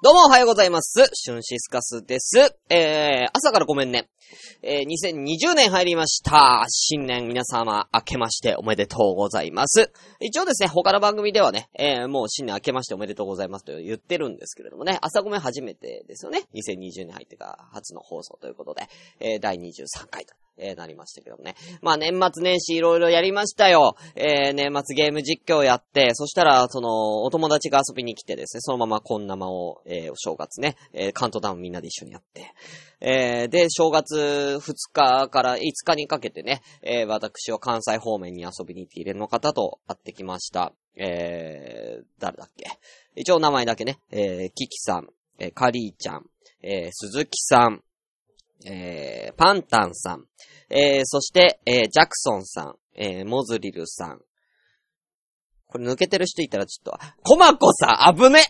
どうもおはようございます。シュンシスカスです。えー、朝からごめんね。えー、2020年入りました。新年皆様明けましておめでとうございます。一応ですね、他の番組ではね、えー、もう新年明けましておめでとうございますと言ってるんですけれどもね、朝ごめん初めてですよね。2020年入ってから初の放送ということで、えー、第23回と。えー、なりましたけどね。まあ年末年始いろいろやりましたよ。えー、年末ゲーム実況やって、そしたら、その、お友達が遊びに来てですね、そのままこんなまを、えー、お正月ね、えー、カウントダウンみんなで一緒にやって、えー、で、正月2日から5日にかけてね、えー、私は関西方面に遊びに行っているの方と会ってきました。えー、誰だっけ？一応名前だけね、えー、キキさん、えー、カリーちゃん、えー、鈴木さん、えー、パンタンさん、えー、そして、えー、ジャクソンさん、えー、モズリルさん。これ抜けてる人いたらちょっと、コマコさん、危ね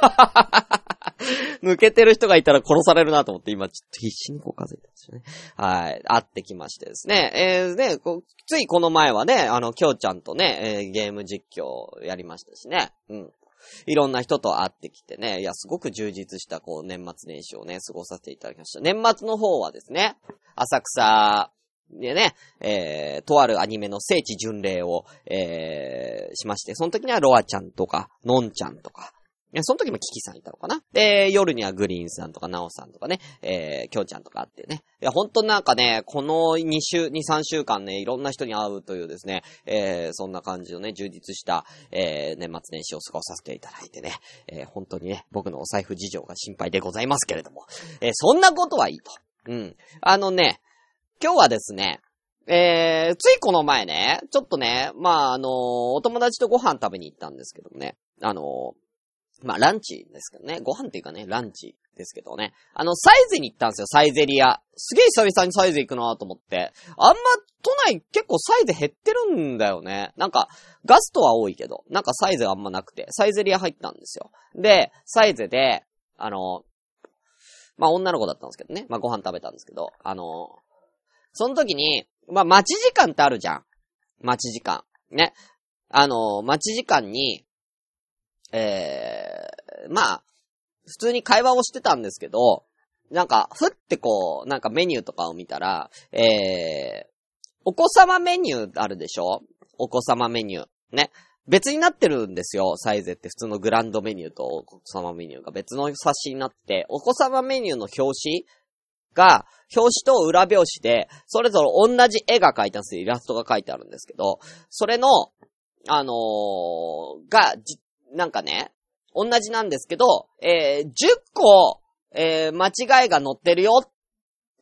抜けてる人がいたら殺されるなと思って、今ちょっと必死にこう数えてますよね。はい。会ってきましてですね。えー、で、ついこの前はね、あの、きょうちゃんとね、えー、ゲーム実況やりましたしね。うん。いろんな人と会ってきてね、いや、すごく充実した、こう、年末年始をね、過ごさせていただきました。年末の方はですね、浅草でね、えー、とあるアニメの聖地巡礼を、えー、しまして、その時にはロアちゃんとか、ノンちゃんとか、その時もキキさんいたのかな？で、夜にはグリーンさんとかナオさんとかね、えー、キョウちゃんとかあってね。いや、ほんとなんかね、この2週、2、3週間ね、いろんな人に会うというですね、えー、そんな感じのね、充実した、えー、年末年始を過ごさせていただいてね、えー、本当にね、僕のお財布事情が心配でございますけれども、えー、そんなことはいいと。うん。あのね、今日はですね、えー、ついこの前ね、ちょっとね、まあ、あのー、お友達とご飯食べに行ったんですけどもね、あのーまあ、ランチですけどね。ご飯っていうかね、ランチですけどね。あの、サイゼに行ったんですよ、サイゼリア。すげえ久々にサイゼ行くなと思って。あんま、都内結構サイゼ減ってるんだよね。なんか、ガストは多いけど、なんかサイゼあんまなくて、サイゼリア入ったんですよ。で、サイゼで、あの、まあ、女の子だったんですけどね。まあ、ご飯食べたんですけど、あの、その時に、まあ、待ち時間ってあるじゃん。待ち時間。ね。あの、待ち時間に、えー、まあ、普通に会話をしてたんですけど、なんか、ふってこう、なんかメニューとかを見たら、えー、お子様メニューあるでしょ？お子様メニュー。ね。別になってるんですよ、サイズって普通のグランドメニューとお子様メニューが別の冊子になって、お子様メニューの表紙が、表紙と裏表紙で、それぞれ同じ絵が描いてあるんですよ。イラストが描いてあるんですけど、それの、あのー、が、なんかね、同じなんですけど、えー、10個、えー、間違いが載ってるよっ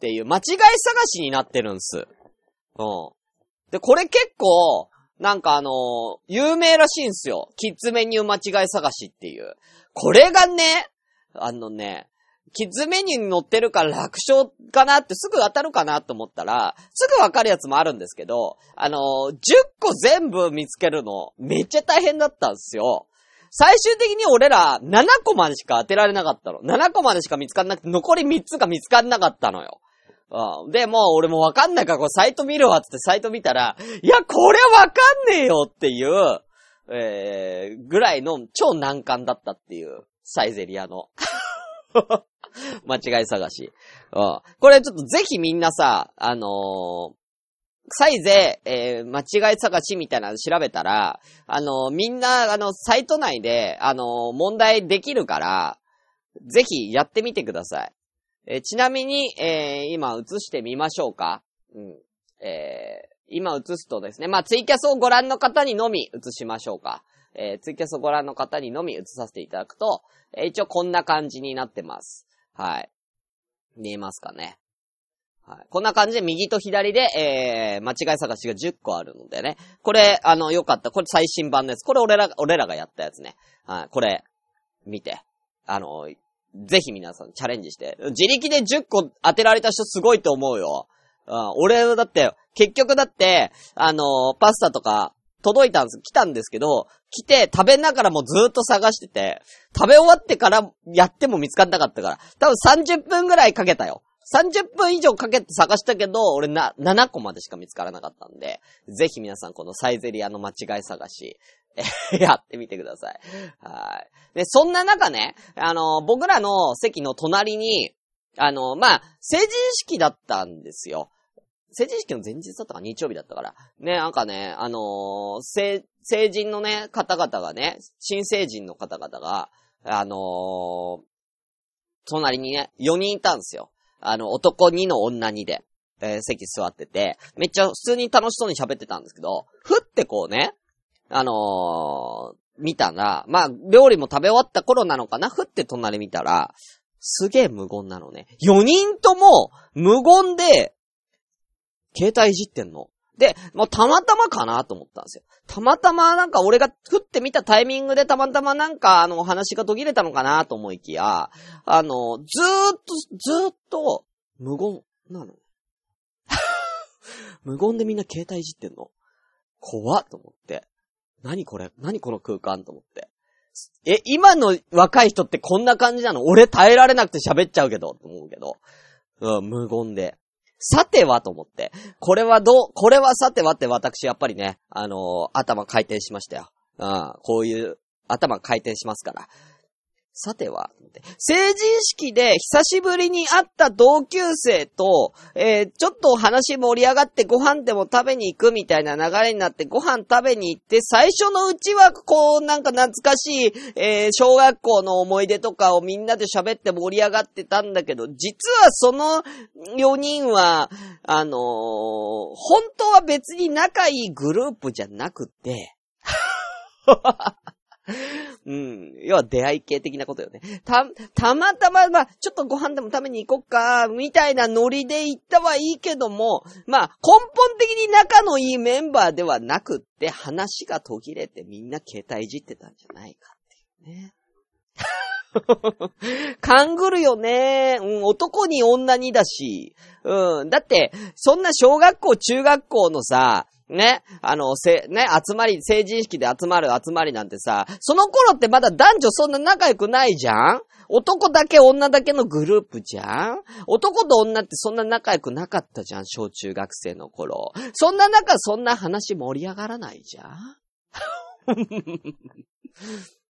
ていう、間違い探しになってるんす。うん。で、これ結構、なんかあのー、有名らしいんすよ。キッズメニュー間違い探しっていう。これがね、あのね、キッズメニューに載ってるから楽勝かなってすぐ当たるかなと思ったら、すぐわかるやつもあるんですけど、あのー、10個全部見つけるのめっちゃ大変だったんですよ。最終的に俺ら7個までしか当てられなかったの。7個までしか見つかんなくて、残り3つが見つかんなかったのよ。うん。で、もう俺もわかんないからこれサイト見るわつってサイト見たら、いや、これわかんねえよっていう、えー、ぐらいの超難関だったっていう、サイゼリアの。間違い探し。うん。これちょっとぜひみんなさ、あのー、サイゼ、えー、間違い探しみたいなの調べたら、あの、みんな、あの、サイト内で、あの、問題できるから、ぜひやってみてください。えー、ちなみに、えー、今映してみましょうか。うん。えー、今映すとですね、まあ、ツイキャスをご覧の方にのみ映しましょうか。えー、ツイキャスをご覧の方にのみ映させていただくと、えー、一応こんな感じになってます。はい。見えますかね。はい。こんな感じで右と左で、えー、間違い探しが10個あるのでね。これ、あの、よかった。これ最新版です。これ俺ら、俺らがやったやつね。はい。これ、見て。あの、ぜひ皆さんチャレンジして。自力で10個当てられた人すごいと思うよ。うん、俺だって、結局だって、あの、パスタとか、届いたんです、来たんですけど、来て食べながらもずっと探してて、食べ終わってからやっても見つかんなかったから、多分30分ぐらいかけたよ。30分以上かけて探したけど、俺な、7個までしか見つからなかったんで、ぜひ皆さんこのサイゼリアの間違い探し、やってみてください。はい。で、そんな中ね、あの、僕らの席の隣に、あの、まあ、成人式だったんですよ。成人式の前日だったか日曜日だったから。ね、なんかね、あのー、成、成人のね、方々がね、新成人の方々が、あのー、隣にね、4人いたんですよ。あの、男2の女2で、えー、席座ってて、めっちゃ普通に楽しそうに喋ってたんですけど、ふってこうね、あのー、見たら、まあ、料理も食べ終わった頃なのかなふって隣見たら、すげえ無言なのね。4人とも無言で、携帯いじってんの。で、もうたまたまかなと思ったんですよ。たまたまなんか俺が振ってみたタイミングでたまたまなんかあの話が途切れたのかなと思いきや、あの、ずーっと、ずーっと無言なの。無言でみんな携帯いじってんの。怖っと思って。何これ？何この空間と思って。え、今の若い人ってこんな感じなの？俺耐えられなくて喋っちゃうけど、と思うけど。うん、無言で。さてはと思って。これはどう、これはさてはって私やっぱりね、あのー、頭回転しましたよ。うん、こういう頭回転しますから。さては、成人式で久しぶりに会った同級生と、えー、ちょっと話盛り上がってご飯でも食べに行くみたいな流れになってご飯食べに行って、最初のうちはこうなんか懐かしい、えー、小学校の思い出とかをみんなで喋って盛り上がってたんだけど、実はその4人は、あのー、本当は別に仲いいグループじゃなくて、うん。要は出会い系的なことよね。た、たまたま、まあ、ちょっとご飯でも食べに行こっか、みたいなノリで行ったはいいけども、まあ、根本的に仲のいいメンバーではなくって、話が途切れてみんな携帯いじってたんじゃないかっていうね。勘ぐるよね。うん、男に女にだし。うん。だって、そんな小学校、中学校のさ、ね、あの、せ、ね、集まり、成人式で集まる集まりなんてさ、その頃ってまだ男女そんな仲良くないじゃん？男だけ女だけのグループじゃん？男と女ってそんな仲良くなかったじゃん小中学生の頃。そんな中そんな話盛り上がらないじゃん？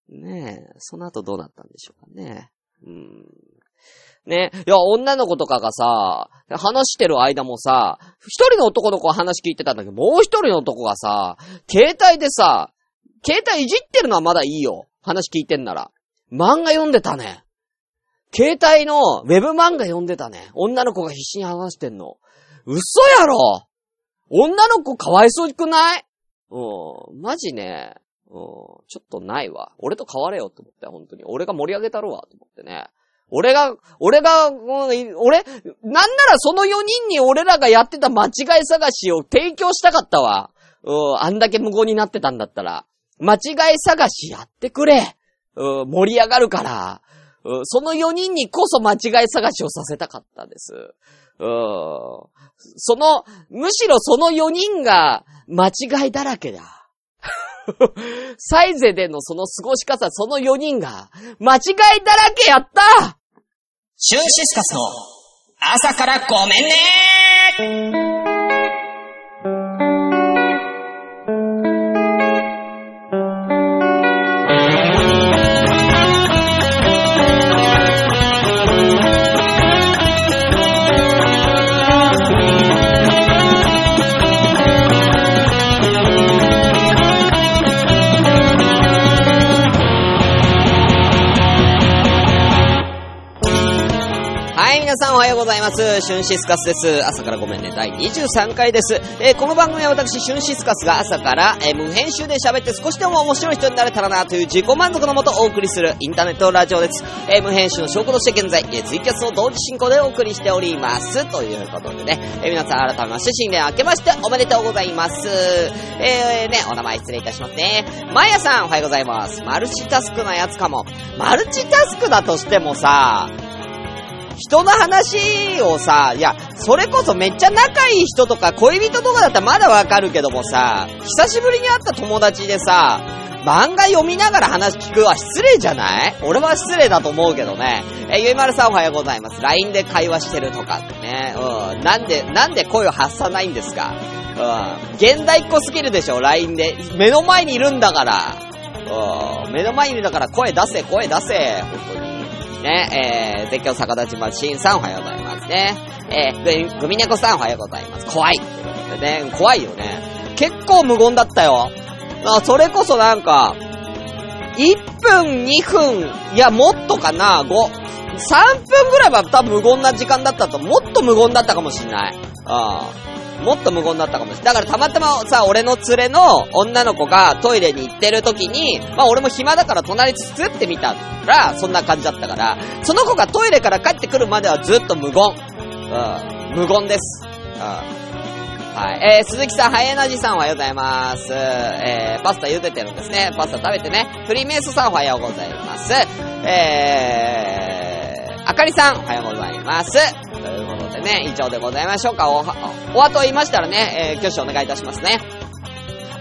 ねえ、その後どうなったんでしょうかね。うん。ね。いや、女の子とかがさ、話してる間もさ、一人の男の子は話聞いてたんだけど、もう一人の男がさ、携帯でさ、携帯いじってるのはまだいいよ。話聞いてんなら。漫画読んでたね。携帯のウェブ漫画読んでたね。女の子が必死に話してんの。嘘やろ女の子かわいそうくない？うん。マジね。うん。ちょっとないわ。俺と変われよって思って、本当に。俺が盛り上げたろわ、と思ってね。俺が、俺が、俺、なんならその4人に俺らがやってた間違い探しを提供したかったわ。うん、あんだけ無言になってたんだったら。間違い探しやってくれ。うん、盛り上がるから。うん、その4人にこそ間違い探しをさせたかったです。うん、その、むしろその4人が間違いだらけだ。サイゼでのその過ごし方、その4人が、間違いだらけやったシュンシスカスの朝からごめんねさんおはようございます。シュンシスカスです。朝からごめんね。第23回です。えー、この番組は私、シュンシスカスが朝から、えー、無編集で喋って少しでも面白い人になれたらなという自己満足のもとお送りするインターネットラジオです。えー、無編集の証拠として現在、えツイキャスを同時進行でお送りしております。ということでね、え皆さん改めまして新年明けましておめでとうございます。えー、ね、お名前失礼いたしますね。まやさんおはようございます。マルチタスクなやつかも。マルチタスクだとしてもさ、人の話をさ、いや、それこそめっちゃ仲いい人とか恋人とかだったらまだわかるけどもさ、久しぶりに会った友達でさ、漫画読みながら話聞くは失礼じゃない？俺は失礼だと思うけどね。え、ゆいまるさんおはようございます。LINE で会話してるとかってね。うん。なんで、なんで声を発さないんですか？うん。現代っ子すぎるでしょ、LINE で。目の前にいるんだから。うん。目の前にいるんだから声出せ、声出せ。本当に。ね、えー、絶叫逆立ちましんさんおはようございますね。えー、グミネコさんおはようございます。怖い。ということでね、怖いよね。結構無言だったよ。あ、それこそなんか、1分、2分、いや、もっとかな、5、3分ぐらいは多分無言な時間だったと、もっと無言だったかもしんない。ああ。もっと無言だったかもしれない。だからたまたまさ、俺の連れの女の子がトイレに行ってる時に、まあ俺も暇だから隣つつってみたら、そんな感じだったから、その子がトイレから帰ってくるまではずっと無言。うん。無言です。うん。はい。えー、鈴木さん、ハイエナジさんおはようございます。えー、パスタ茹でてるんですね。パスタ食べてね。フリーメイソさんおはようございます。えー、あかりさんおはようございます。ことでね、以上でございましょうか。お、お後言いましたらね、えー、挙手お願いいたしますね。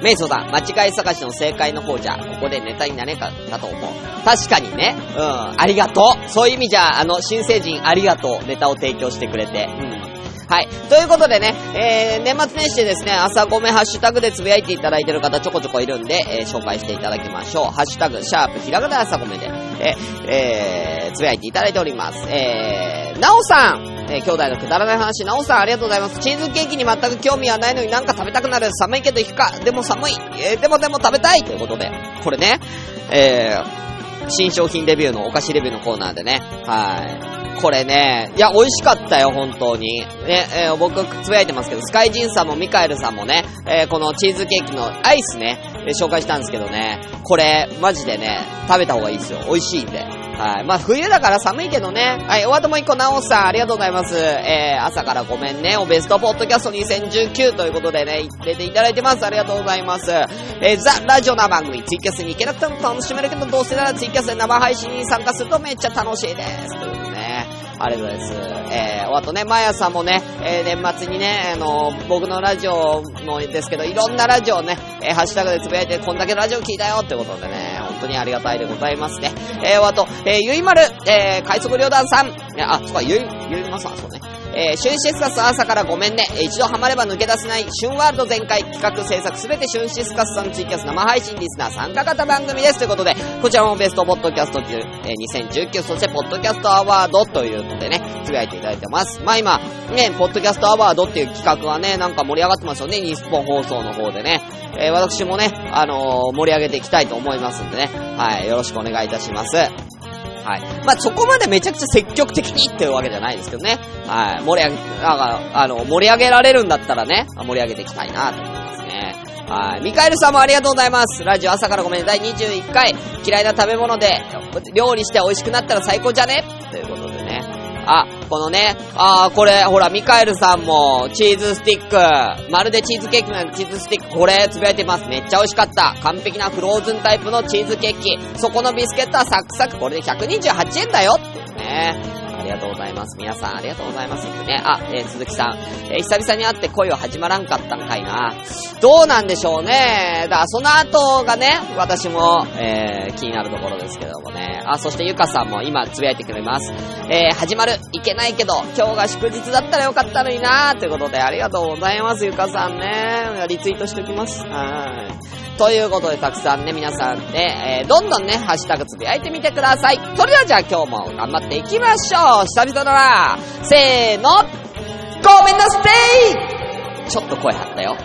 メイソさん、間違い探しの正解の方じゃ、ここでネタになれかったと思う。確かにね、うん、ありがとう。そういう意味じゃ、あの、新成人ありがとう。ネタを提供してくれて。うん。はい。ということでね、えー、年末年始でですね、朝ごめハッシュタグでつぶやいていただいてる方ちょこちょこいるんで、えー、紹介していただきましょう。ハッシュタグ、シャープ、ひらがな朝ごめで、え、えー、つぶやいていただいております。えー、なおさん、えー、兄弟のくだらない話、なおさんありがとうございます。チーズケーキに全く興味はないのになんか食べたくなる。寒いけど行くか。でも寒い。えー、でもでも食べたいということで、これね、えー、新商品レビューのお菓子レビューのコーナーでね、はい。これね、いや、美味しかったよ、本当に。ね、えー僕、つぶやいてますけど、スカイジンさんもミカエルさんもね、えーこのチーズケーキのアイスね、えー紹介したんですけどね、これ、マジでね、食べた方がいいですよ。美味しいんで。はい。まあ、冬だから寒いけどね。はい、おわとも一個、なおさん、ありがとうございます。えー、朝からごめんね。おベストポッドキャスト2019ということでね、出ていただいてます。ありがとうございます。えー、ザ・ラジオな番組、ツイキャスに行けなくても楽しめるけど、どうせならツイキャスで生配信に参加するとめっちゃ楽しいです。ありがとうございます。えー、お後ね、まやさんもね、えー、年末にね、あの僕のラジオもですけど、いろんなラジオをね、えー、ハッシュタグでつぶやいて、こんだけラジオ聞いたよってことでね、本当にありがたいでございますね。えー、お後、えー、ゆいまる、えー、快速旅団さん、あ、そうか、ゆい、ゆいまさん、そうね。えー、春シスカス朝からごめんね。え一度ハマれば抜け出せない、春ワールド全開企画制作すべて春シスカスさんツイキャス生配信リスナー参加型番組です。ということで、こちらもベストポッドキャスト、えー2019、そしてポッドキャストアワードというのでね、つぶやいていただいてます。まあ今、ね、ポッドキャストアワードっていう企画はね、なんか盛り上がってますよね、日本放送の方でね。えー私もね、あのー盛り上げていきたいと思いますんでね、はい、よろしくお願いいたします。はい。まあ、そこまでめちゃくちゃ積極的にっていうわけじゃないですけどね。はい。盛り上げ、なんか、あの、盛り上げられるんだったらね、盛り上げていきたいなと思いますね。はい。ミカエルさんもありがとうございます。ラジオ朝からごめん。第21回、嫌いな食べ物で、料理して美味しくなったら最高じゃね？ということで。あ、このね、あー、これ、ほら、ミカエルさんも、チーズスティック、まるでチーズケーキのチーズスティック、これ、つぶやいてます。めっちゃ美味しかった。完璧なフローズンタイプのチーズケーキ。そこのビスケットはサクサク、これで128円だよってね。ありがとうございます。皆さん、ありがとうございます。ってね。あ、えー、鈴木さん。えー久々に会って恋は始まらんかったんかいな。どうなんでしょうね。だから、その後がね、私も、えー、気になるところですけどもね。あ、そしてゆかさんも今、つぶやいてくれます。えー、始まる。いけないけど、今日が祝日だったらよかったのになということで、ありがとうございます、ゆかさんね。リツイートしておきます。はい。ということで、たくさんね、皆さんね、えー、どんどんね、ハッシュタグつぶやいてみてください。それではじゃあ今日も頑張っていきましょう。久々だな。せーの。ごめんなさい。ちょっと声張ったよ。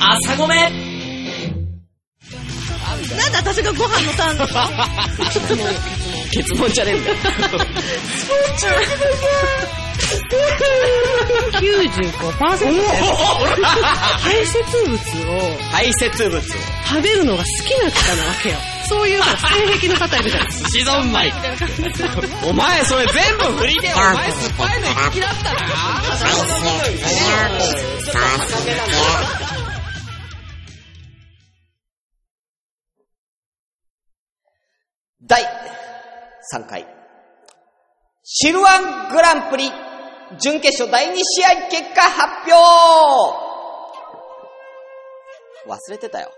朝ごめん。私がご飯のターンですか？結論じゃねえんだよ。95%排泄物を排泄物を。食べるのが好きな方なわけよ。そういう性癖の方いるじゃないですか。シゾンマイ。お前それ全部振りで、お前酸っぱいの好きだったな第3回、シルワングランプリ、準決勝第2試合結果発表忘れてたよ。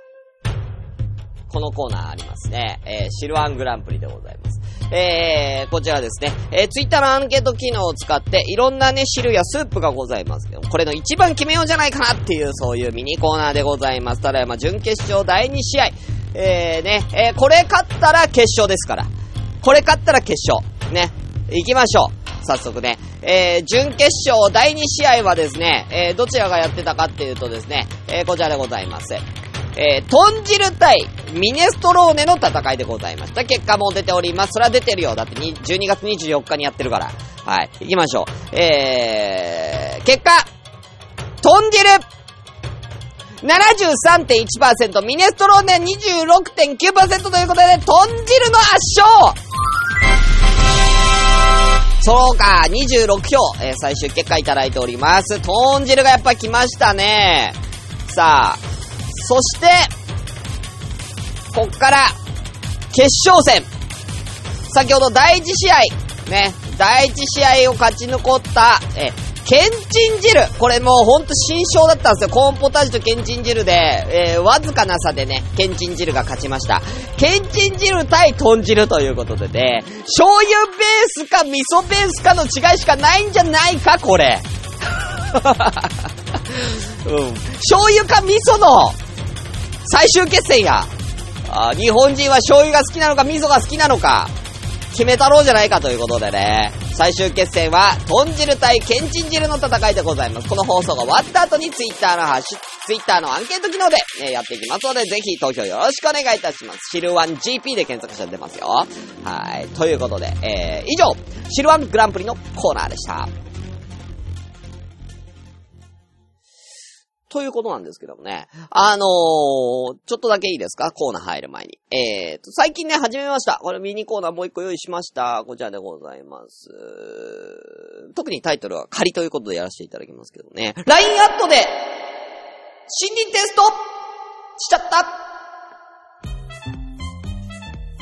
このコーナーありますね。えー、シルワングランプリでございます。えー、こちらですね、えー、ツイッターのアンケート機能を使って、いろんなね、汁やスープがございますけど、これの一番決めようじゃないかなっていう、そういうミニコーナーでございます。ただいま、準決勝第2試合。えー、ね、えー、これ勝ったら決勝ですから。これ勝ったら決勝。ね。行きましょう。早速ね。えー、準決勝第2試合はですね、えー、どちらがやってたかっていうとですね、えー、こちらでございます。えー、豚汁対ミネストローネの戦いでございました。結果も出ております。それは出てるよ。だって12月24日にやってるから。はい。行きましょう。えー、結果豚汁73.1%、ミネストローネ26.9%ということで、豚汁の圧勝そうか、26票、えー、最終結果いただいております。豚汁がやっぱ来ましたね。さあ、そして、こっから、決勝戦。先ほど第一試合、ね、第一試合を勝ち残った、え、ケンチン汁。これもうほんと新章だったんですよ。コーンポタージュとケンチン汁で、えー、わずかな差でね、ケンチン汁が勝ちました。ケンチン汁対豚汁ということでね、醤油ベースか味噌ベースかの違いしかないんじゃないか、これ。うん。醤油か味噌の最終決戦や。あ日本人は醤油が好きなのか味噌が好きなのか、決めたろうじゃないかということでね。最終決戦は、豚汁対ケンチン汁の戦いでございます。この放送が終わった後にツイッターのハッシュ、ツイッターのアンケート機能で、ね、やっていきますので、ぜひ投票よろしくお願いいたします。シルワン GP で検索しちゃってますよ。はい。ということで、えー、以上、シルワングランプリのコーナーでした。ということなんですけどもね。あのー、ちょっとだけいいですか？コーナー入る前に。えーと、最近ね、始めました。これミニコーナーもう一個用意しました。こちらでございます。特にタイトルは仮ということでやらせていただきますけどね。LINE アットで、森林テストしちゃった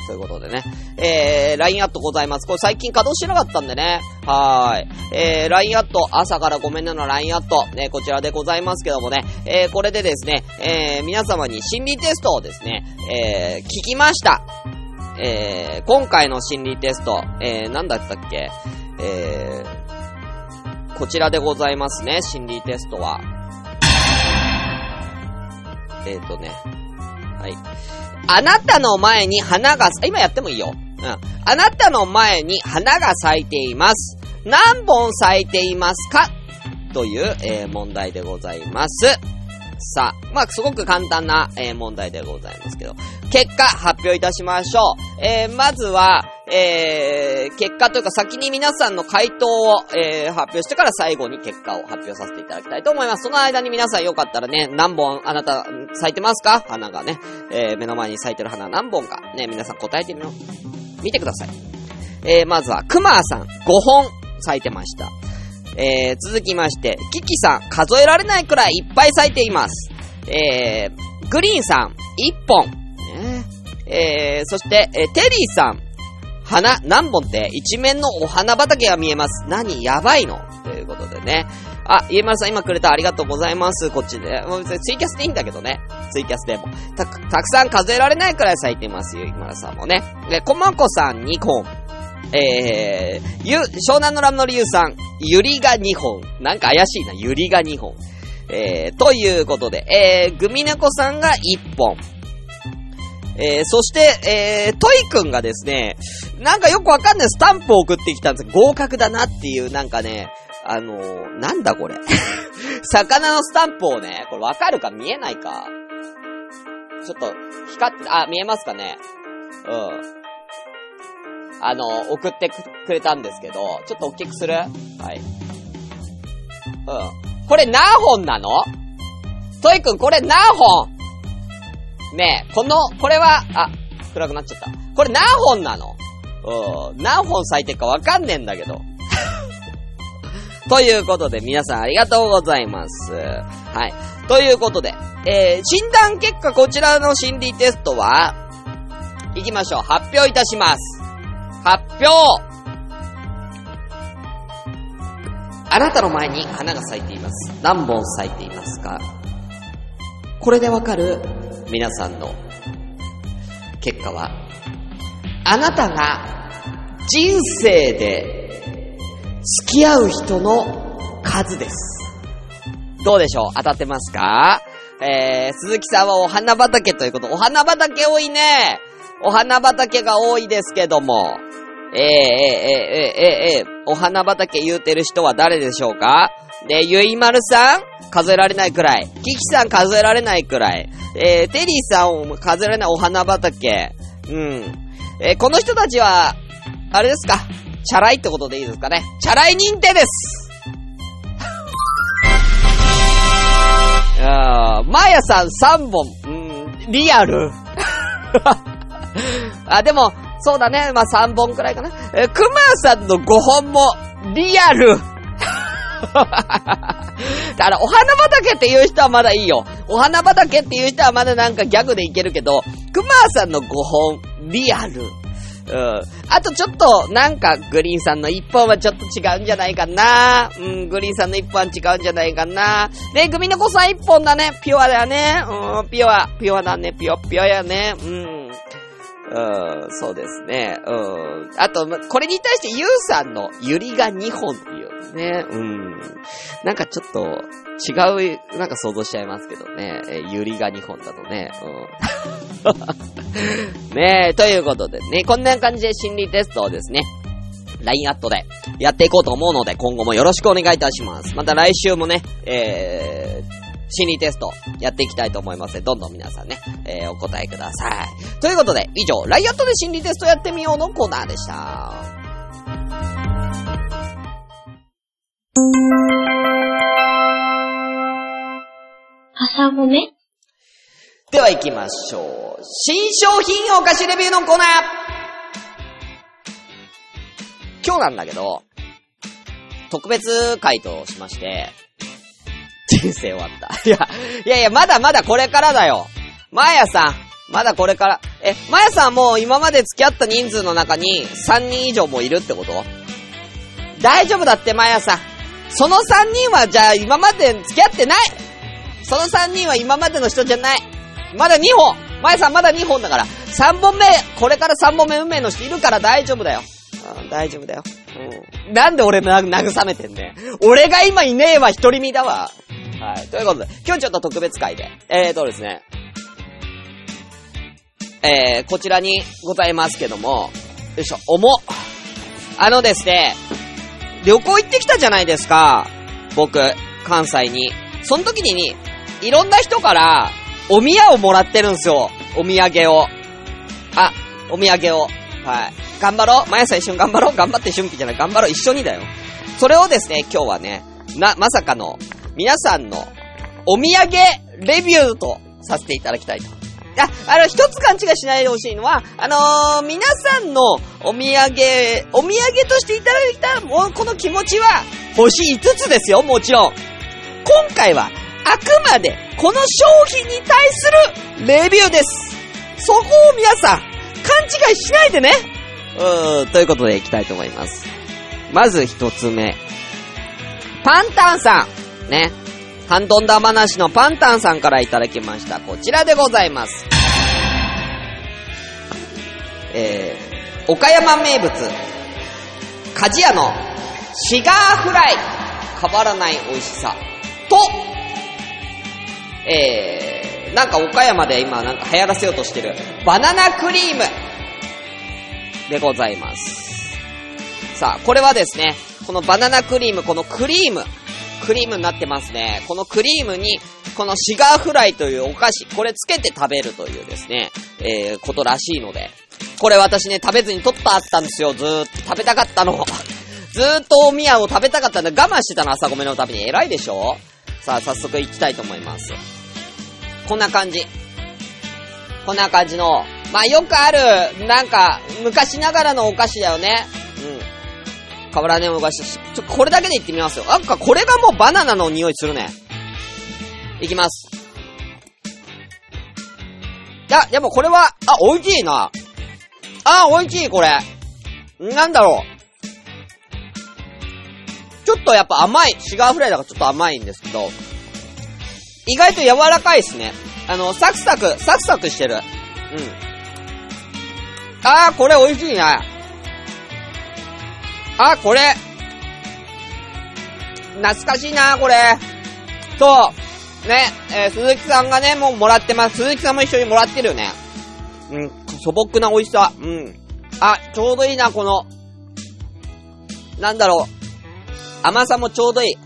ということでね。えー、LINE アットございます。これ最近稼働してなかったんでね。はーい。えー、LINE アット、朝からごめんねの LINE アット、ね、こちらでございますけどもね。えー、これでですね、えー、皆様に心理テストをですね、えー、聞きました。えー、今回の心理テスト、えー、なんだったっけ？えー、こちらでございますね、心理テストは。えーとね、はい。あなたの前に花が、今やってもいいよ。うん。あなたの前に花が咲いています。何本咲いていますか？という、えー、問題でございます。さあ、まあ、すごく簡単な、えー、問題でございますけど、結果発表いたしましょう。えー、まずは、えー、結果というか先に皆さんの回答を、えー、発表してから最後に結果を発表させていただきたいと思います。その間に皆さんよかったらね、何本あなた咲いてますか？花がね、えー、目の前に咲いてる花何本か、ね、皆さん答えてみよう。見てください。えー、まずは、くまさん、5本咲いてました。えー、続きまして、キキさん、数えられないくらいいっぱい咲いています。えー、グリーンさん、1本。えー、そして、えー、テリーさん、花、何本って一面のお花畑が見えます。何やばいの？ということでね。あ、家丸さん今くれたありがとうございます。こっちで。もう別にツイキャスでいいんだけどね。ツイキャスでも。た、たくさん数えられないくらい咲いてますよ、今田さんもね。で、こまこさん2本。えー、ゆ、湘南のラムのりゆうさん、ゆりが2本。なんか怪しいな、ゆりが2本。えー、ということで、えー、グミネコさんが1本。えー、そして、えー、トイくんがですね、なんかよくわかんないスタンプを送ってきたんです合格だなっていう、なんかね、あのー、なんだこれ。魚のスタンプをね、これわかるか？見えないか？ちょっと、光って、あ、見えますかね？うん。あの、送ってくれたんですけど、ちょっと大きくする？はい。うん。これ何本なの？トイくんこれ何本？ねえ、この、これは、あ、暗くなっちゃった。これ何本なの？うん、何本咲いてるかわかんねえんだけど。ということで、皆さんありがとうございます。はい。ということで、えー、診断結果こちらの心理テストは、行きましょう。発表いたします。発表あなたの前に花が咲いています。何本咲いていますか？これでわかる？皆さんの結果は、あなたが人生で付き合う人の数です。どうでしょう？当たってますか？えー、鈴木さんはお花畑ということ。お花畑多いね。お花畑が多いですけども。えー、えー、えー、えー、えー、えー、お花畑言うてる人は誰でしょうか？で、ゆいまるさん？数えられないくらい。キキさん数えられないくらい。えー、テリーさんを数えられないお花畑。うん。えー、この人たちは、あれですか？チャラいってことでいいですかね？チャラい認定ですあー、マーヤさん3本。うん、リアル。あ、でも、そうだね。まあ、3本くらいかな。えー、クマさんの5本も、リアル。だから、お花畑っていう人はまだいいよ。お花畑っていう人はまだなんかギャグでいけるけど、クマさんの5本、リアル。うん。あとちょっと、なんか、グリーンさんの1本はちょっと違うんじゃないかな。うん、グリーンさんの1本は違うんじゃないかな。で、グミの子さん1本だね。ピュアだよね。うん、ピュア、ピュアだね。ピュア、ピュアやね。うん。うん、そうですね。うん。あと、これに対してユウさんのユリが2本っていうね。うん。なんかちょっと違う、なんか想像しちゃいますけどね。えユリが2本だとね。うん。ねえ、ということでね、こんな感じで心理テストをですね、LINE アットでやっていこうと思うので、今後もよろしくお願いいたします。また来週もね、えー、心理テストやっていきたいと思いますので、どんどん皆さんね、えー、お答えください。ということで、以上、ライアットで心理テストやってみようのコーナーでした。朝ごめ？では行きましょう。新商品お菓子レビューのコーナー今日なんだけど、特別回答しまして、人生終わった。いや、いやいや、まだまだこれからだよ。まやさん、まだこれから。え、まやさんもう今まで付き合った人数の中に3人以上もいるってこと？大丈夫だって、まやさん。その3人はじゃあ今まで付き合ってないその3人は今までの人じゃない。まだ2本まやさんまだ2本だから。3本目、これから3本目運命の人いるから大丈夫だよ。うん、大丈夫だよ。うん。なんで俺な、慰めてんね俺が今いねえわ、一人身だわ。はい。ということで、今日ちょっと特別会で、えーとですね、えー、こちらにございますけども、よいしょ、重あのですね、旅行行ってきたじゃないですか。僕、関西に。その時に、いろんな人から、お宮をもらってるんすよ。お土産を。あ、お土産を。はい。頑張ろう。毎朝一緒に頑張ろう。頑張って春季じゃない。頑張ろう。一緒にだよ。それをですね、今日はね、な、まさかの、皆さんのお土産レビューとさせていただきたいと。あ、あの、一つ勘違いしないでほしいのは、あのー、皆さんのお土産、お土産としていただいた、もうこの気持ちは、星5つですよ、もちろん。今回は、あくまで、この商品に対するレビューです。そこを皆さん、勘違いしないでね。うーん、ということでいきたいと思います。まず一つ目。パンタンさん。ね。ハンドンダ話のパンタンさんからいただきました。こちらでございます。えー、岡山名物、鍛冶屋のシガーフライ、変わらない美味しさ。と、えー、なんか岡山で今なんか流行らせようとしてる、バナナクリームでございます。さあ、これはですね、このバナナクリーム、このクリーム、クリームになってますね。このクリームに、このシガーフライというお菓子、これつけて食べるというですね、えー、ことらしいので。これ私ね、食べずに取ったあったんですよ。ずーっと食べたかったの。ずーっとお宮を食べたかったんで我慢してたの、朝米のために。偉いでしょ？さあ、早速行きたいと思います。こんな感じ。こんな感じの、まあよくある、なんか、昔ながらのお菓子だよね。うん変わらねえお菓子。ちょ、これだけでいってみますよ。なんかこれがもうバナナの匂いするね。いきます。いや、でもこれは、あ、美味しいな。あ、美味しい、これ。なんだろう。ちょっとやっぱ甘い。シガーフライだからちょっと甘いんですけど、意外と柔らかいですね。あの、サクサク、サクサクしてる。うん。あー、これ美味しいね。あー、これ。懐かしいな、これ。そう。ね、えー鈴木さんがね、もうもらってます。鈴木さんも一緒にもらってるよね。うん、素朴な美味しさ。うん。あ、ちょうどいいな、この。なんだろう。甘さもちょうどいい。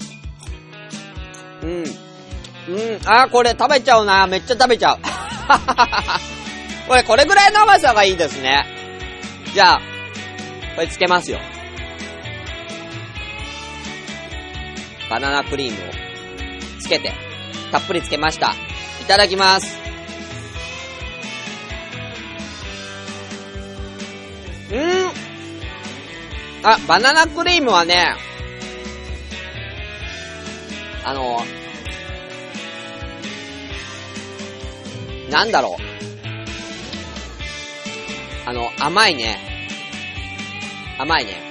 うん。うん。あ、これ食べちゃうな。めっちゃ食べちゃう。これ、これぐらいの甘さがいいですね。じゃあ、これつけますよ。バナナクリームをつけて、たっぷりつけました。いただきます。うー。あ、バナナクリームはね、あの、なんだろう。あの、甘いね。甘いね。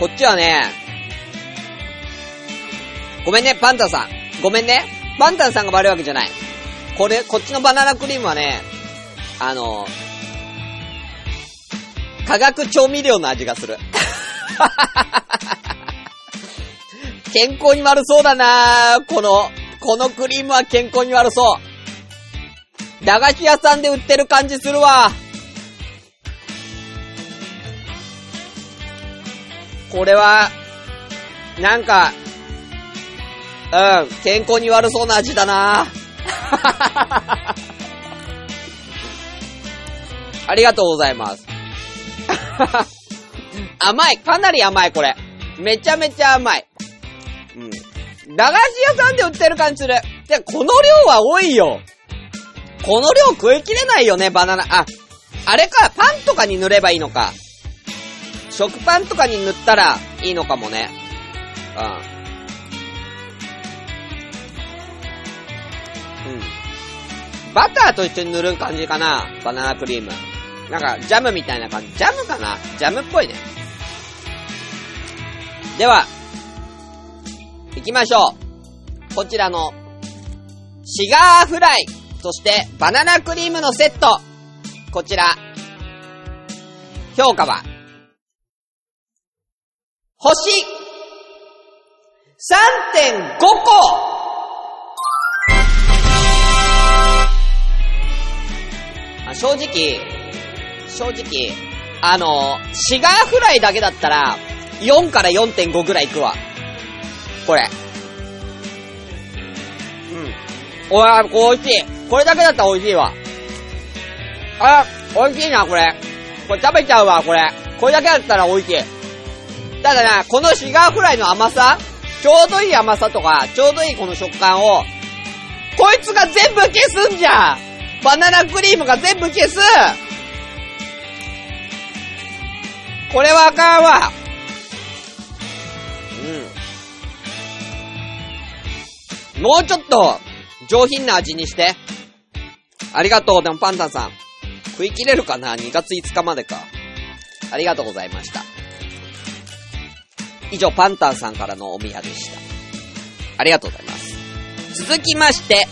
こっちはね、ごめんね、パンタさん。ごめんね。パンタさんが悪いわけじゃない。これ、こっちのバナナクリームはね、あの、化学調味料の味がする。健康に悪そうだなこの、このクリームは健康に悪そう。駄菓子屋さんで売ってる感じするわ。これは、なんか、うん、健康に悪そうな味だな ありがとうございます。甘いかなり甘い、これ。めちゃめちゃ甘い。うん。駄菓子屋さんで売ってる感じする。で、この量は多いよ。この量食い切れないよね、バナナ。あ、あれか、パンとかに塗ればいいのか。食パンとかに塗ったらいいのかもね。うん。うん。バターと一緒に塗る感じかな、バナナクリーム。なんか、ジャムみたいな感じ。ジャムかな？ジャムっぽいね。では、行きましょう。こちらの、シガーフライ、そしてバナナクリームのセット。こちら、評価は、星3.5個あ正直、正直、あの、シガーフライだけだったら、4から4.5ぐらいいくわ。これ。うん。おわ、これ美味しい。これだけだったら美味しいわ。あ、美味しいな、これ。これ食べちゃうわ、これ。これだけだったら美味しい。ただな、このシガーフライの甘さちょうどいい甘さとか、ちょうどいいこの食感を、こいつが全部消すんじゃんバナナクリームが全部消すこれはあかんわうん。もうちょっと、上品な味にして。ありがとう、でもパンタンさん。食い切れるかな ?2 月5日までか。ありがとうございました。以上、パンタンさんからのお宮でした。ありがとうございます。続きまして、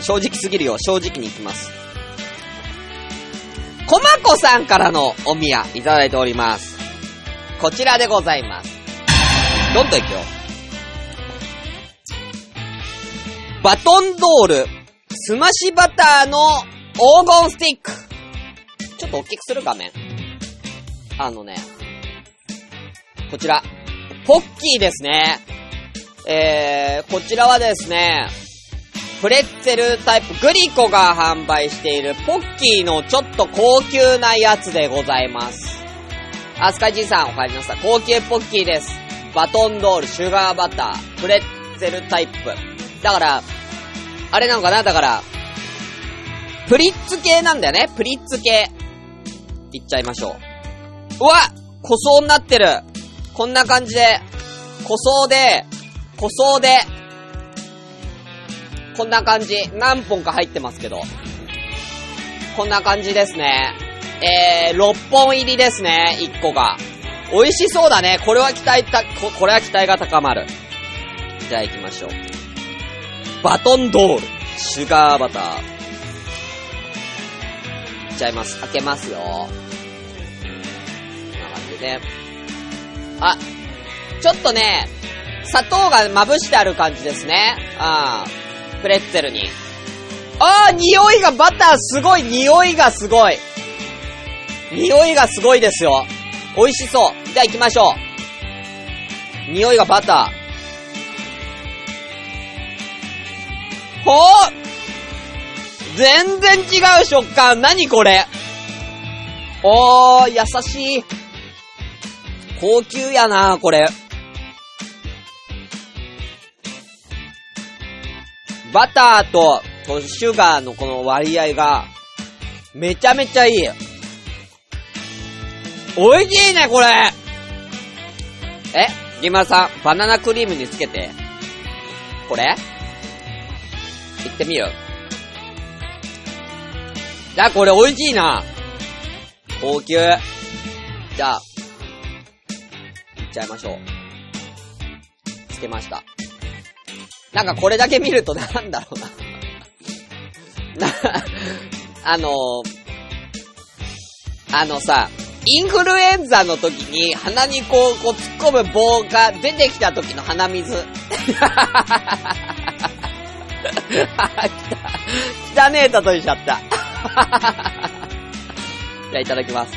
正直すぎるよ、正直に行きます。コマコさんからのお宮いただいております。こちらでございます。どんどん行くよ。バトンドール、スマシバターの黄金スティック。ちょっと大きくする画面。あのね、こちら、ポッキーですね。えー、こちらはですね、プレッツェルタイプ、グリコが販売しているポッキーのちょっと高級なやつでございます。あ、スカイジンさんお帰りなさい。高級ポッキーです。バトンドール、シュガーバター、プレッツェルタイプ。だから、あれなのかな？だから、プリッツ系なんだよねプリッツ系。いっちゃいましょう。うわ塗装になってるこんな感じで、塗装で、塗装で、こんな感じ。何本か入ってますけど。こんな感じですね。えー、6本入りですね、1個が。美味しそうだね。これは期待た、ここれは期待が高まる。じゃあ行きましょう。バトンドール。シュガーバター。いっちゃいます。開けますよ。こんな感じで。あ、ちょっとね、砂糖がまぶしてある感じですね。ああ、プレッツェルに。ああ、匂いが、バターすごい、匂いがすごい。匂いがすごいですよ。美味しそう。じゃあ行きましょう。匂いがバター。ほー全然違う食感。何これ？おー、優しい。高級やなこれ。バターと、このシュガーのこの割合が、めちゃめちゃいい。美味しいね、これえリマさん、バナナクリームにつけて。これ？行ってみるじゃあこれ美味しいな。高級。じゃあ、いっちゃいましょう。つけました。なんかこれだけ見るとなんだろうな。な、あのあのさ、インフルエンザの時に鼻にこう、こう突っ込む棒が出てきた時の鼻水。来た。汚ねえ例えちゃった。じゃあいただきます。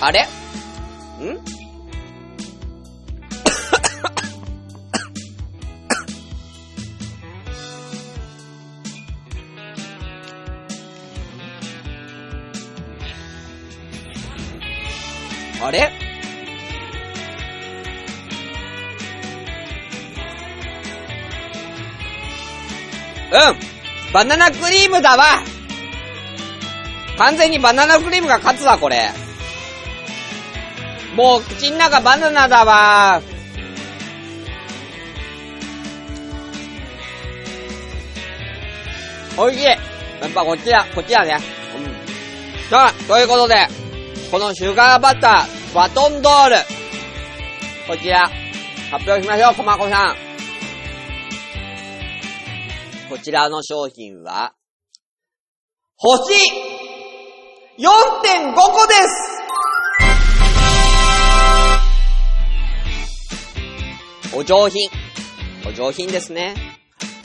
あれ？ん？あれ？うんバナナクリームだわ完全にバナナクリームが勝つわ、これ。もう、口ん中バナナだわおいしいやっぱこっちや、こっちやね。うん。さあ、ということで、このシュガーバター、バトンドール。こちら、発表しましょう、コマコさん。こちらの商品は、星4.5個ですお上品。お上品ですね。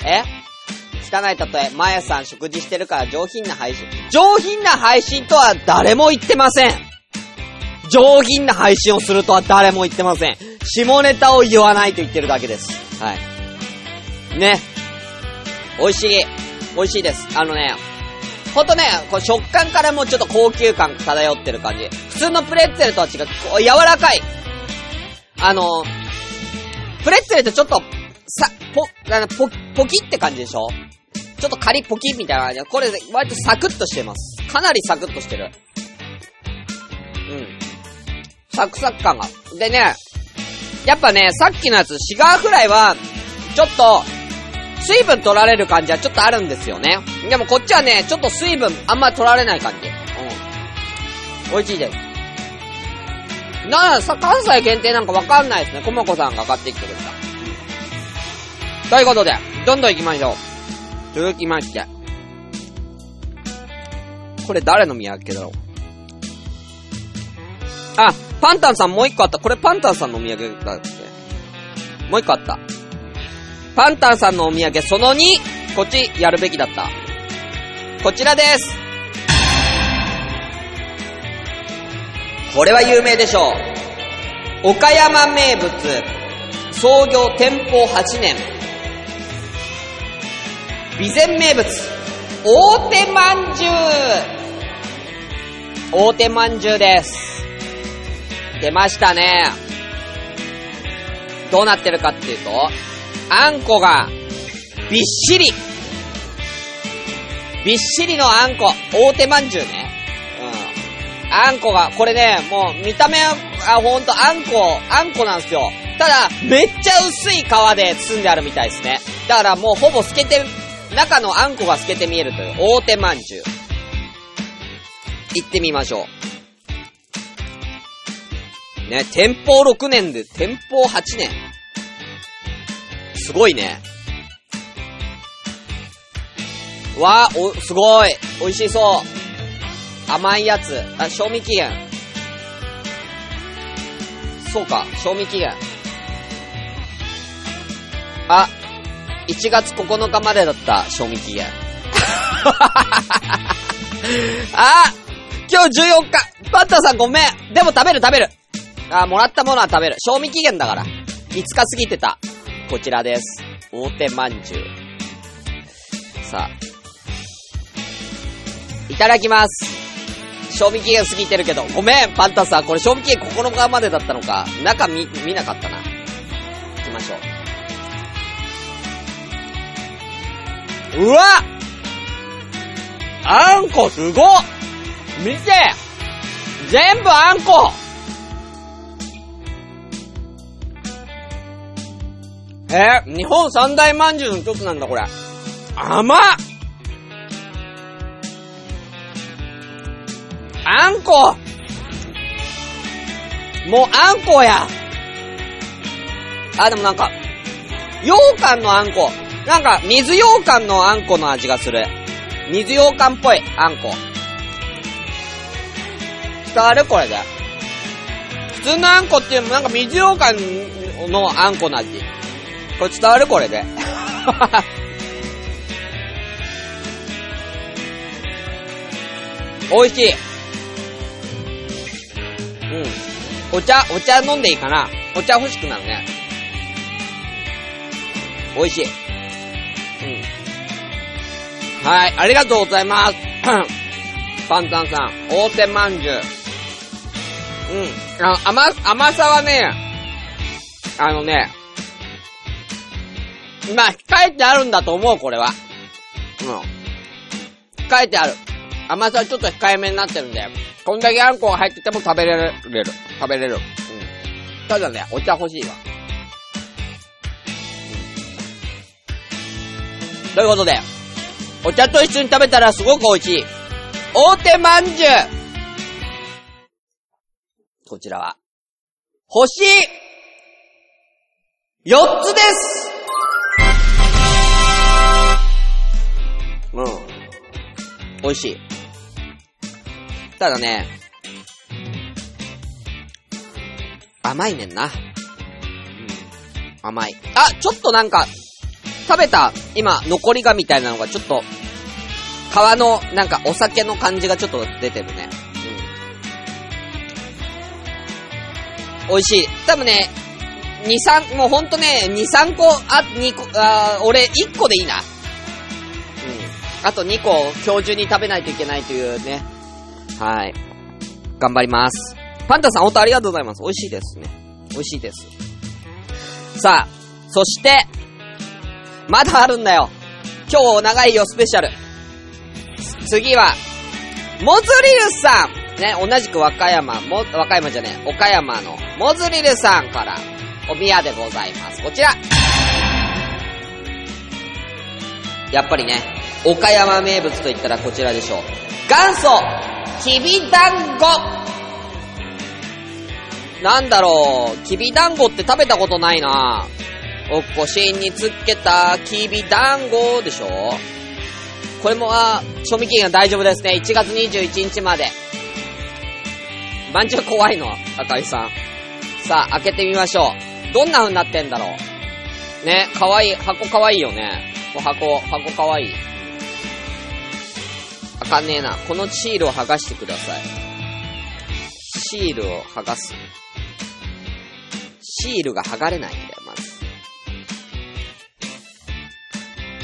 え？汚い例え、まやさん食事してるから上品な配信。上品な配信とは誰も言ってません。上品な配信をするとは誰も言ってません。下ネタを言わないと言ってるだけです。はい。ね。美味しい。美味しいです。あのね、ほんとね、こう食感からもちょっと高級感漂ってる感じ。普通のプレッツェルとは違う、こう柔らかい。あの、プレッツェルってちょっと、さ、ぽ、なんかポ、ポキって感じでしょ？ちょっとカリポキみたいな感じ、これ割とサクッとしてます。かなりサクッとしてる。うん。サクサク感が。でね、やっぱね、さっきのやつ、シガーフライは、ちょっと、水分取られる感じはちょっとあるんですよね。でもこっちはね、ちょっと水分あんま取られない感じ。うん。美味しいです。なあ、さ、関西限定なんかわかんないですね。コモコさんが買ってきてくれた。ということで、どんどん行きましょう。続きまして。これ誰の土産だろうあ、パンタンさんもう一個あった。これパンタンさんのお土産だっけもう一個あった。パンタンさんのお土産その2、こっちやるべきだった。こちらです。これは有名でしょう。岡山名物、創業店舗8年。備前名物、大手まんじゅう。大手まんじゅうです。出ましたね。どうなってるかっていうと、あんこが、びっしり。びっしりのあんこ。大手まんじゅうね。うん。あんこが、これね、もう見た目は、あ、ほんとあんこ、あんこなんですよ。ただ、めっちゃ薄い皮で包んであるみたいですね。だからもうほぼ透けて中のあんこが透けて見えるという大手まんじゅう。行ってみましょう。ね、天保6年で、天保8年。すごいね。わー、お、すごい。美味しそう。甘いやつ。あ、賞味期限。そうか、賞味期限。あ、1月9日までだった、賞味期限。あ今日14日パンタさんごめんでも食べる食べるあ、もらったものは食べる。賞味期限だから。5日過ぎてた。こちらです。大手まんじゅう。さあ。いただきます。賞味期限過ぎてるけど、ごめんパンタさん、これ賞味期限9日までだったのか。中見、見なかったな。行きましょう。うわあんこすごっ見て全部あんこえー日本三大まんじゅうの一つなんだ、これ。甘っあんこもうあんこやあ、でもなんか、羊羹のあんこ。なんか、水羊羹のあんこの味がする。水羊羹っぽい、あんこ。伝わるこれで。普通のあんこっていうのもなんか水羊羹のあんこの味。これ伝わるこれで。美味しい。うん。お茶、お茶飲んでいいかなお茶欲しくなるね。美味しい。うん。はい、ありがとうございます。パンタンさん、大手まんじゅう。うん。あ甘、甘さはね、あのね、まあ、控えてあるんだと思う、これは。うん。控えてある。甘さはちょっと控えめになってるんで、こんだけあんこが入ってても食べれる。食べれる。うん。ただね、お茶欲しいわ。ということで、お茶と一緒に食べたらすごく美味しい。大手まんじゅうこちらは、星、4つです美味しい。ただね、甘いねんな。うん。甘い。あ、ちょっとなんか、食べた、今、残りがみたいなのがちょっと、皮の、なんか、お酒の感じがちょっと出てるね。うん。美味しい。多分ね、2、3、もうほんとね、2、3個、あ、2個、あ俺、1個でいいな。あと2個、今日中に食べないといけないというね。はい。頑張ります。パンタさん、ほんとありがとうございます。美味しいですね。美味しいです。さあ、そして、まだあるんだよ。今日長いよ、スペシャル。次は、モズリルさんね、同じく和歌山、も、和歌山じゃねえ、岡山のモズリルさんから、お宮でございます。こちらやっぱりね、岡山名物と言ったらこちらでしょう。元祖、きびだんごなんだろう、きびだんごって食べたことないなお腰につけたきびだんごでしょこれも、あ、賞味期限が大丈夫ですね。1月21日まで。まんじゅう怖いのあかりさん。さあ、開けてみましょう。どんな風になってんだろう。ね、かわいい、箱かわいいよね。こう箱、箱かわいい。あかんねえな。このシールを剥がしてください。シールを剥がす。シールが剥がれないんだよ、まず。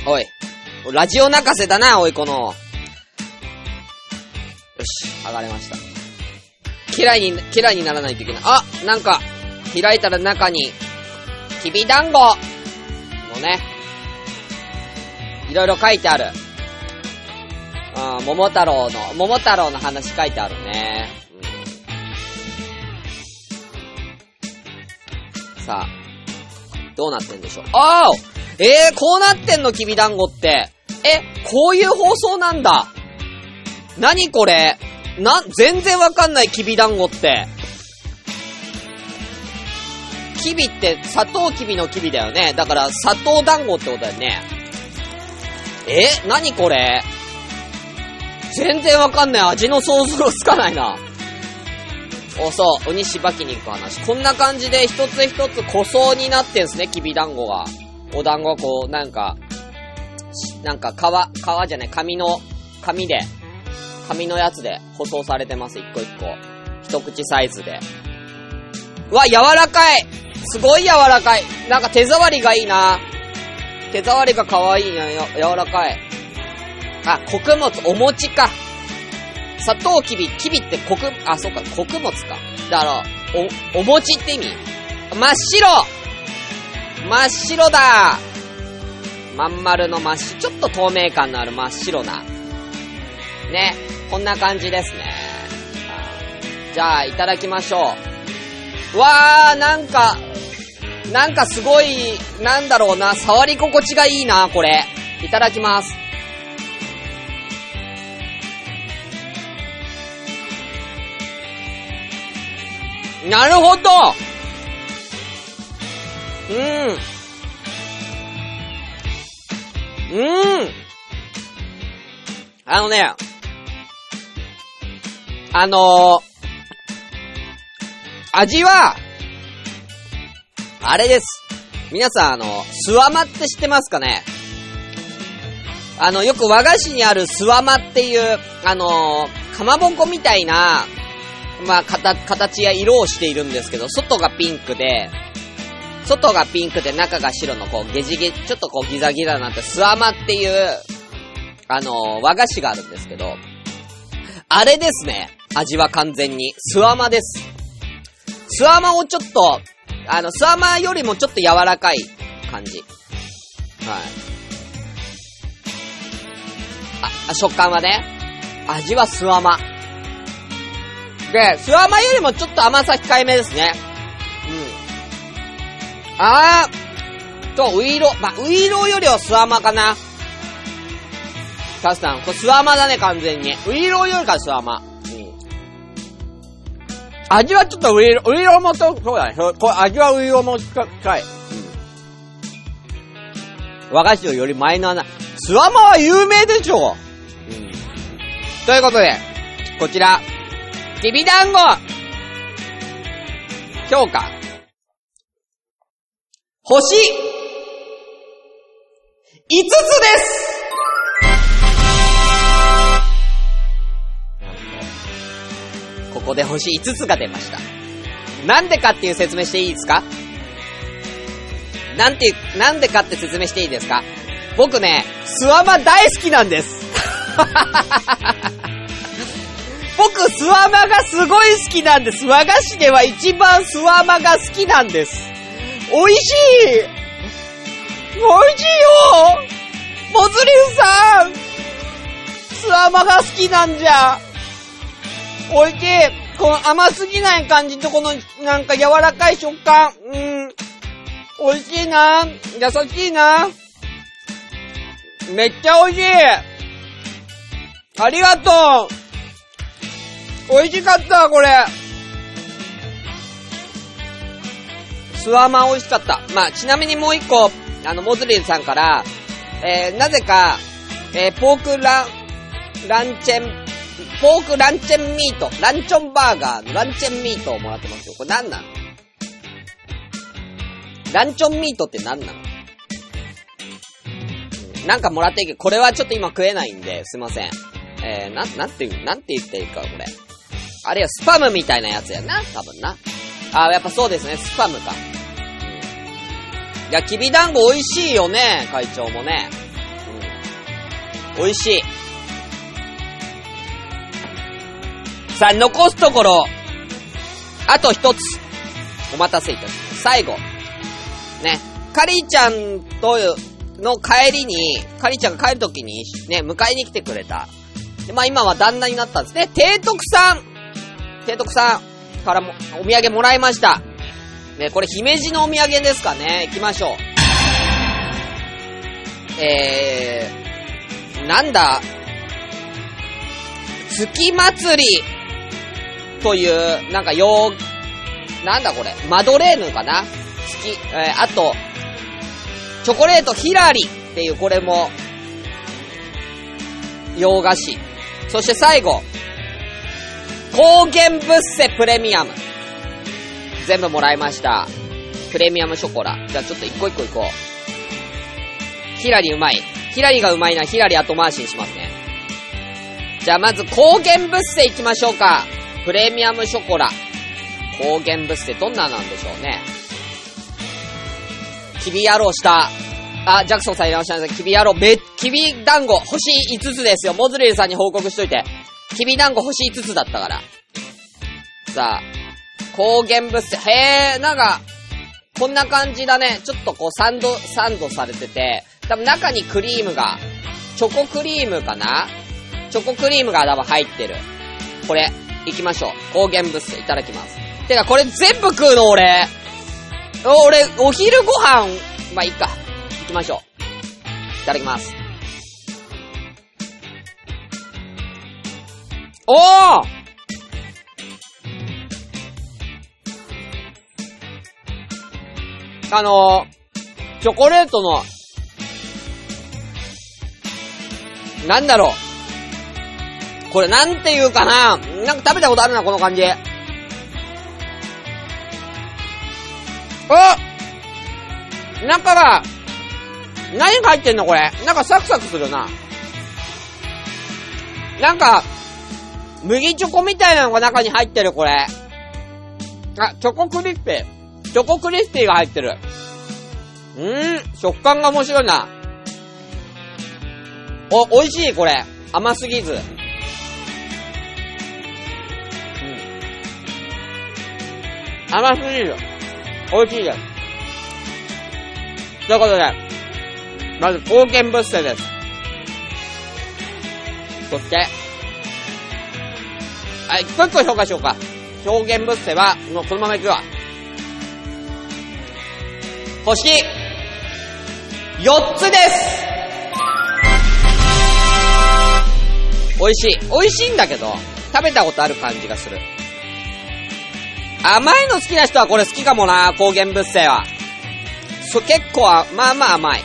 おい。ラジオ泣かせだな、おい、この。よし、剥がれました。嫌いに、嫌いにならないといけない。あなんか、開いたら中に、きびだんごのね、いろいろ書いてある。あー桃太郎の、桃太郎の話書いてあるね。さあ、どうなってんでしょう？ああえー、こうなってんの、きびだんごって。え、こういう放送なんだ。何これ？な、全然わかんない、きびだんごって。きびって、砂糖きびのきびだよね。だから、砂糖団子ってことだよね。え何これ？全然わかんない。味の想像つかないな。お、そう、鬼しばきに行く話。こんな感じで一つ一つ個装になってんすね、きびだんごが。お団子はこう、なんか、なんか皮、皮じゃない、紙の、紙で、紙のやつで舗装されてます、一個一個。一口サイズで。うわ、柔らかいすごい柔らかいなんか手触りがいいな手触りが可愛いな、や、柔らかい。あ、穀物、お餅か。砂糖きび、きびって穀、あ、そっか、穀物か。だから、お、お餅って意味真っ白真っ白だまん丸の真っ白、ちょっと透明感のある真っ白な。ね、こんな感じですね。じゃあ、いただきましょう。うわー、なんか、なんかすごい、なんだろうな、触り心地がいいな、これ。いただきます。なるほどうん。うん。あのね、あのー、味は、あれです。皆さん、あの、スワマって知ってますかね？あの、よく和菓子にあるスワマっていう、あのー、かまぼこみたいな、まあ、形や色をしているんですけど、外がピンクで、外がピンクで中が白のこう、ゲジゲ、ちょっとこうギザギザなって、スワマっていう、あのー、和菓子があるんですけど、あれですね。味は完全に。スワマです。スワマをちょっと、あの、スワマよりもちょっと柔らかい感じ。はい。あ食感はね。味はスワマ。で、スワマよりもちょっと甘さ控えめですね。うん。あー、と、ウイロ、まあ、ウイロよりはスワマかな。タスさん、これスワマだね、完全に。ウイロよりかスワマ。うん。味はちょっとウイロ、ウイロもと、そうだね。これ味はウイロも近近い。うん。和菓子よりマイナーな。スワマは有名でしょうん。ということで、こちら、きびだんご評価。星、5つですここで星5つが出ました。なんでかっていう説明していいですか？なんて、なんでかって説明していいですか？僕ね、スワマ大好きなんです。僕、スワマがすごい好きなんです。和菓子では一番スワマが好きなんです。美味しい美味しいよモズリンさんスワマが好きなんじゃ美味しいこの甘すぎない感じとこのなんか柔らかい食感。うん。美味しいな優しいなめっちゃ美味しいありがとう美味しかった、これ。スワマ美味しかった。まあ、ちなみにもう一個、あの、モズリンさんから、えー、なぜか、えー、ポークラン、ランチェン、ポークランチェンミート、ランチョンバーガーのランチェンミートをもらってますよ。これなんなのランチョンミートってなんなのなんかもらっていいけど、これはちょっと今食えないんで、すいません。えー、なん、なんていう、なんて言っていいか、これ。あれはスパムみたいなやつやな、多分な。あー、やっぱそうですね、スパムか。うん。いや、きびだんご美味しいよね、会長もね。うん。美味しい。さあ、残すところ、あと一つ。お待たせいたします。最後。ね。カリーちゃんとの帰りに、カリーちゃんが帰るときに、ね、迎えに来てくれた。で、まあ今は旦那になったんですね。提督さん提督さんからも、お土産もらいました。ね、これ姫路のお土産ですかね。行きましょう。えー、なんだ、月祭りという、なんかよう、なんだこれ、マドレーヌかな？月、えーあと、チョコレートヒラリっていうこれも、洋菓子。そして最後、高原ブッセプレミアム。全部もらいました。プレミアムショコラ。じゃあちょっと一個一個いこう。ヒラリうまい。ヒラリがうまいな。ヒラリ後回しにしますね。じゃあまず高原ブッセ行きましょうか。プレミアムショコラ。高原ブッセどんななんでしょうね。キビ野郎した。あ、ジャクソンさんいらっしゃいませ。キビ野郎、め、キビ団子星5つですよ。モズリルさんに報告しといて。キビ団子星5つだったから。さあ、高原ブッセ。へえ、なんか、こんな感じだね。ちょっとこうサンド、サンドされてて、多分中にクリームが、チョコクリームかな？チョコクリームが多分入ってる。これ、行きましょう。高原ブッセいただきます。てか、これ全部食うの俺？俺、お昼ご飯、まあ、いいか。行きましょう。いただきます。おーあのー、チョコレートの、なんだろう。これなんていうかななんか食べたことあるな、この感じ。あ中が、何が入ってんのこれ。なんかサクサクするな。なんか、麦チョコみたいなのが中に入ってる、これ。あ、チョコクリスピー。チョコクリスピーが入ってる。うーん、食感が面白いな。お、美味しい、これ。甘すぎず。うん。甘すぎる。美味しいです。ということで、まず、高原ブッセです。そして、あ、一個一個紹介しようか。高原ブッセは、もうこのままいくわ。星、4つです美味しい。美味しいんだけど、食べたことある感じがする。甘いの好きな人はこれ好きかもな、高原ブッセは。そ、結構あ、まあまあ甘い。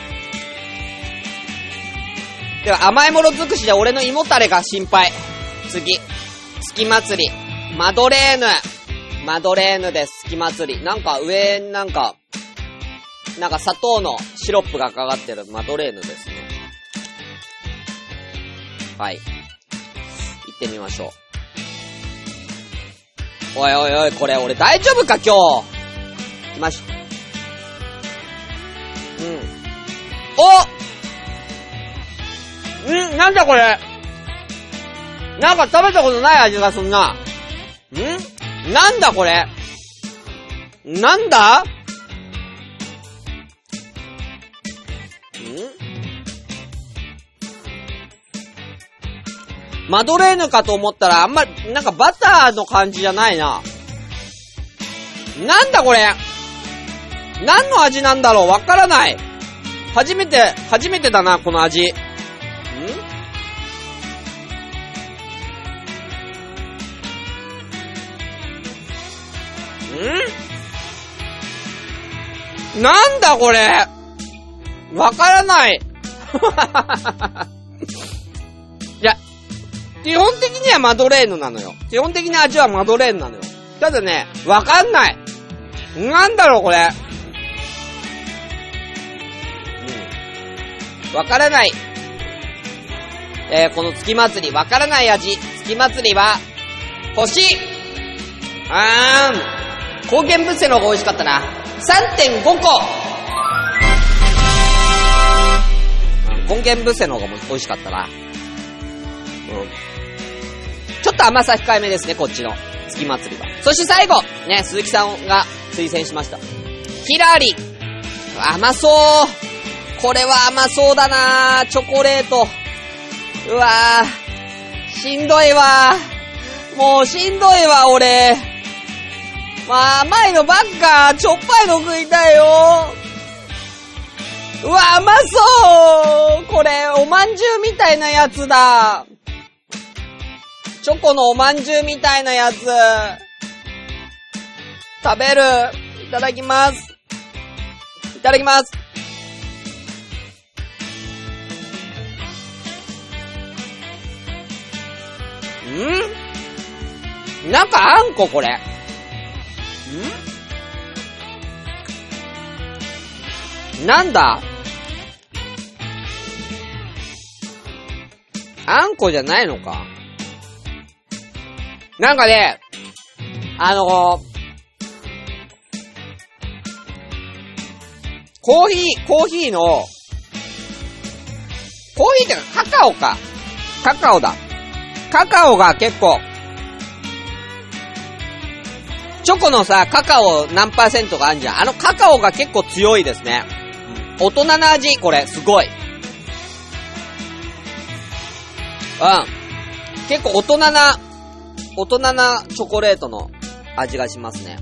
では甘いもの尽くしで俺の胃もたれが心配。次。月祭り。マドレーヌ。マドレーヌです。月祭り。なんか上になんか、なんか砂糖のシロップがかかってるマドレーヌですね。はい。行ってみましょう。おいおいおい、これ俺大丈夫か今日？行きましょう。うん。おうんなんだこれ？なんか食べたことない味がすんな。ん？なんだこれ？なんだ？ん？マドレーヌかと思ったらあんま、なんかバターの感じじゃないな。なんだこれ？何の味なんだろう？わからない。初めて、初めてだな、この味。ん？なんだこれわからない。いや、基本的にはマドレーヌなのよ。基本的な味はマドレーヌなのよ。ただね、わかんない。なんだろうこれ。うん。わからない。えー、この月祭り、わからない味。月祭りは、星あーん。高原ブッセの方が美味しかったな。3.5個うん高原ブッセの方が美味しかったな。うん。ちょっと甘さ控えめですね、こっちの。月祭りは。そして最後ね、鈴木さんが推薦しました。ヒラリ甘そうこれは甘そうだなチョコレート。うわぁ。しんどいわもうしんどいわ、俺。まあ、甘いのばっか。ちょっぱいの食いたいよ。うわ、甘そうこれ、おまんじゅうみたいなやつだ。チョコのおまんじゅうみたいなやつ。食べる。いただきます。いただきます。ん？中あんここれ。んなんだ？あんこじゃないのか？なんかね、あのコーヒー、コーヒーの、コーヒーってかカカオか。カカオだ。カカオが結構、チョコのさ、カカオ何パーセントがあるじゃん。あのカカオが結構強いですね。大人な味、これ、すごい。うん。結構大人な、大人なチョコレートの味がしますね。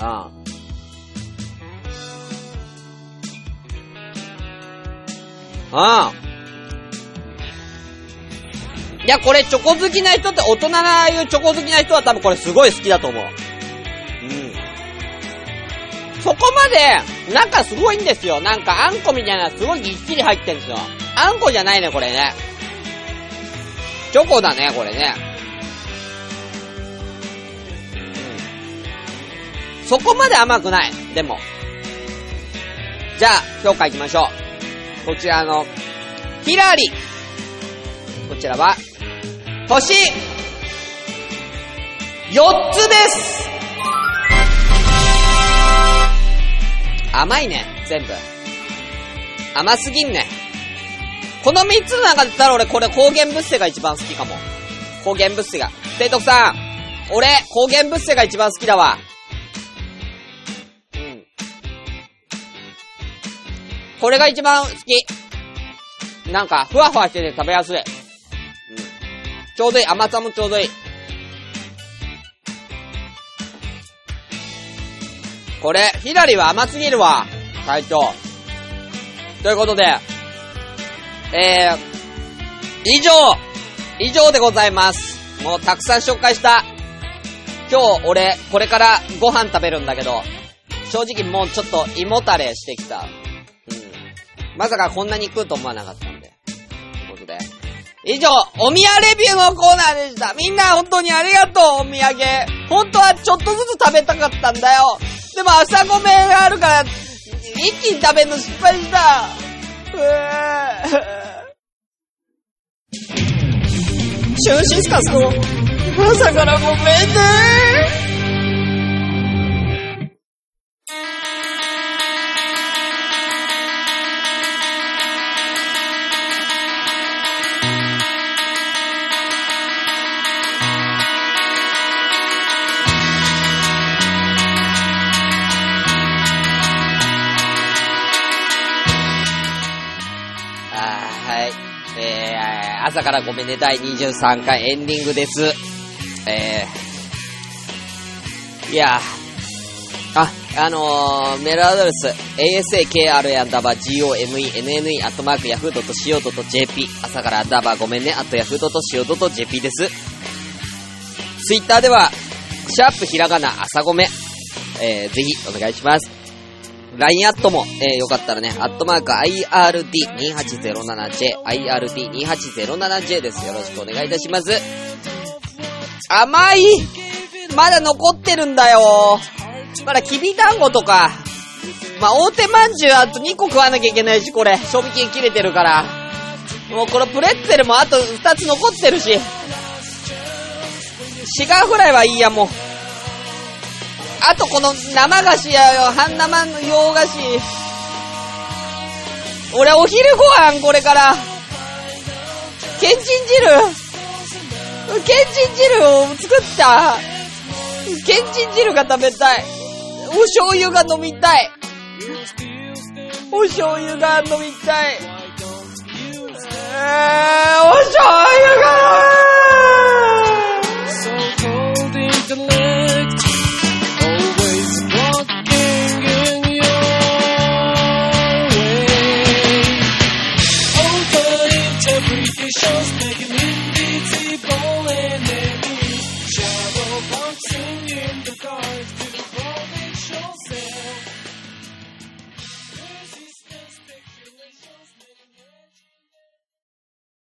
うん。うん。いや、これチョコ好きな人って、大人なああいうチョコ好きな人は多分これすごい好きだと思う。そこまで、中すごいんですよ。なんかあんこみたいなすごいぎっちり入ってんですよ。あんこじゃないね、これね。チョコだね、これね。うん。そこまで甘くない。でも。じゃあ、評価いきましょう。こちらの、ヒラリ。こちらは、星、4つです甘いね、全部。甘すぎんね。この3つの中で言ったら俺これ高原物性が一番好きかも。高原物性が。提督さん、俺、高原物性が一番好きだわ。うん。これが一番好き。なんか、ふわふわしてて食べやすい。うん。ちょうどいい。甘さもちょうどいい。これ、ヒラリは甘すぎるわ。隊長。ということで、えー、以上、以上でございます。もうたくさん紹介した。今日俺、これからご飯食べるんだけど、正直もうちょっと胃もたれしてきた。うん。まさかこんなに食うと思わなかったんで。ということで。以上、おみやレビューのコーナーでした。みんな本当にありがとう、お土産。本当はちょっとずつ食べたかったんだよ。でも朝ごめんがあるから、一気に食べるの失敗した。うーシュンシスカスの朝からごめんね。あ朝からごめんね、第23回エンディングです。えー、いやー、あ、あのー、メールアドレス、asakr アンダーバー gomenne アットマーク yahoo.co.jp 朝からアンダーバーごめんね、アット yahoo.co.jp です。ツイッターでは、シャープひらがな朝ごめ、えー、ぜひお願いします。LINE アットも、えー、よかったらね、アットマーク IRD2807J、IRD2807J です。よろしくお願いいたします。甘いまだ残ってるんだよまだきびだんごとか、まあ、大手まんじゅうあと2個食わなきゃいけないし、これ、賞味期限切れてるから。もうこのプレッツェルもあと2つ残ってるし。シガーフライはいいや、もう。あとこの生菓子やよ、半生の洋菓子。俺お昼ご飯これから。けんちん汁。けんちん汁を作った。けんちん汁が食べたい。お醤油が飲みたい。お醤油が飲みたい。えー、お醤油が So